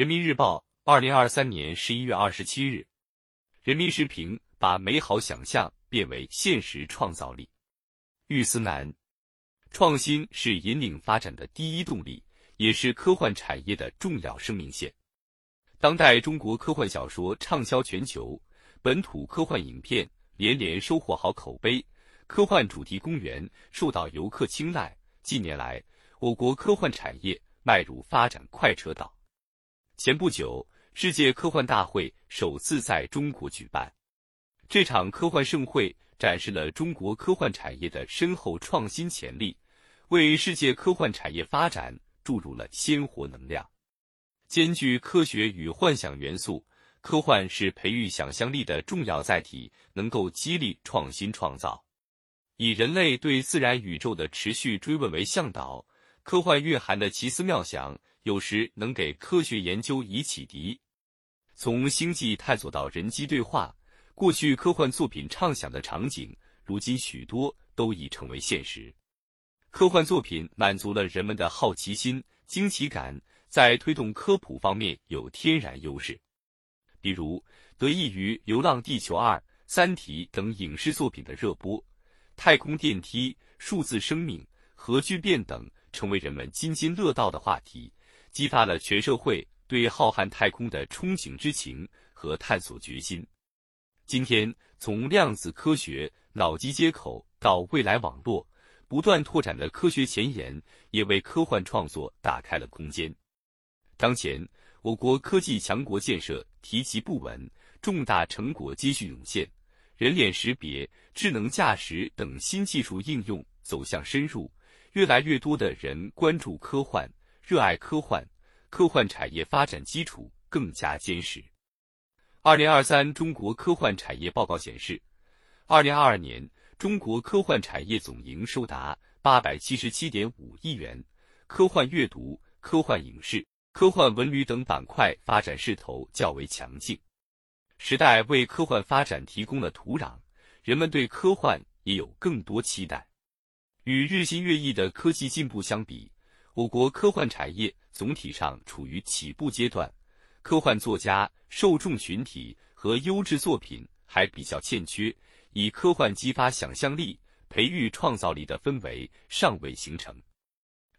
人民日报，二零二三年十一月二十七日。人民时评：把美好想象变为现实创造力。玉思南，创新是引领发展的第一动力，也是科幻产业的重要生命线。当代中国科幻小说畅销全球，本土科幻影片连连收获好口碑，科幻主题公园受到游客青睐。近年来，我国科幻产业迈入发展快车道。前不久，世界科幻大会首次在中国举办，这场科幻盛会展示了中国科幻产业的深厚创新潜力，为世界科幻产业发展注入了鲜活能量。兼具科学与幻想元素，科幻是培育想象力的重要载体，能够激励创新创造。以人类对自然宇宙的持续追问为向导，科幻蕴含的奇思妙想，有时能给科学研究以启迪。从星际探索到人机对话，过去科幻作品畅想的场景，如今许多都已成为现实。科幻作品满足了人们的好奇心、惊奇感。在推动科普方面有天然优势，比如得益于《流浪地球二》《三体》等影视作品的热播，太空电梯、数字生命、核聚变等成为人们津津乐道的话题，激发了全社会对浩瀚太空的憧憬之情和探索决心。今天，从量子科学、脑机接口到未来网络，不断拓展的科学前沿，也为科幻创作打开了空间。当前，我国科技强国建设提及不稳，重大成果接续涌现，人脸识别、智能驾驶等新技术应用走向深入，越来越多的人关注科幻、热爱科幻，科幻产业发展基础更加坚实。二零二三中国科幻产业报告显示，二零二二年中国科幻产业总营收达八百七十七点五亿元，科幻阅读、科幻影视。科幻文旅等板块发展势头较为强劲，时代为科幻发展提供了土壤，人们对科幻也有更多期待。与日新月异的科技进步相比，我国科幻产业总体上处于起步阶段，科幻作家、受众群体和优质作品还比较欠缺，以科幻激发想象力、培育创造力的氛围尚未形成。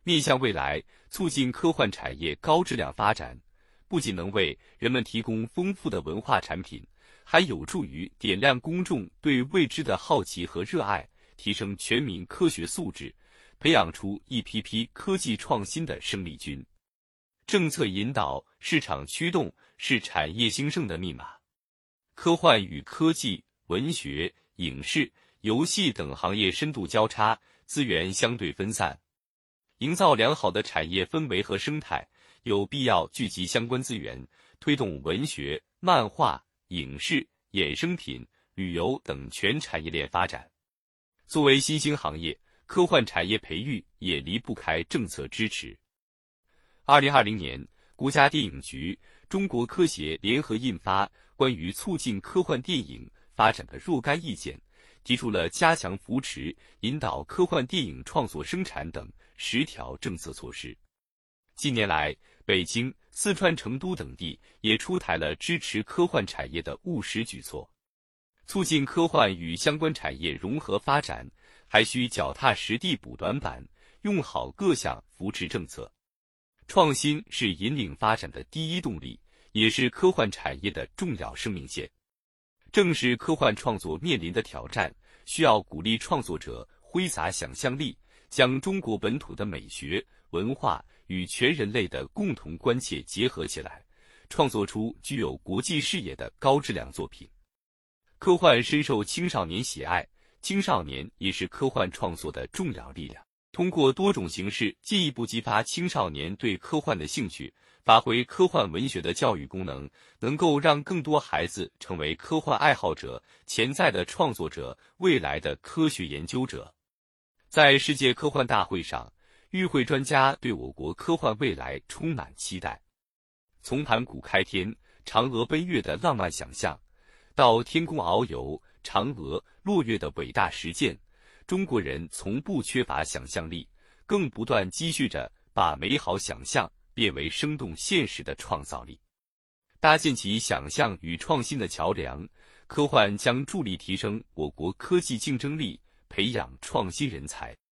面向未来，促进科幻产业高质量发展，不仅能为人们提供丰富的文化产品，还有助于点亮公众对未知的好奇和热爱，提升全民科学素质，培养出一批批科技创新的生力军。政策引导、市场驱动是产业兴盛的密码。科幻与科技、文学、影视、游戏等行业深度交叉，资源相对分散。营造良好的产业氛围和生态，有必要聚集相关资源，推动文学、漫画、影视、衍生品、旅游等全产业链发展。作为新兴行业，科幻产业培育也离不开政策支持。二零二零年，国家电影局、中国科协联合印发《关于促进科幻电影发展的若干意见》。提出了加强扶持、引导科幻电影创作生产等十条政策措施。近年来，北京、四川成都等地也出台了支持科幻产业的务实举措。促进科幻与相关产业融合发展，还需脚踏实地补短板，用好各项扶持政策。创新是引领发展的第一动力，也是科幻产业的重要生命线。正是科幻创作面临的挑战，需要鼓励创作者挥洒想象力，将中国本土的美学文化与全人类的共同关切结合起来，创作出具有国际视野的高质量作品。科幻深受青少年喜爱，青少年也是科幻创作的重要力量。通过多种形式进一步激发青少年对科幻的兴趣。发挥科幻文学的教育功能，能够让更多孩子成为科幻爱好者、潜在的创作者、未来的科学研究者。在世界科幻大会上，与会专家对我国科幻未来充满期待。从盘古开天、嫦娥奔月的浪漫想象，到天宫遨游、嫦娥落月的伟大实践，中国人从不缺乏想象力，更不断积蓄着把美好想象。变为生动现实的创造力。搭建起想象与创新的桥梁，科幻将助力提升我国科技竞争力，培养创新人才。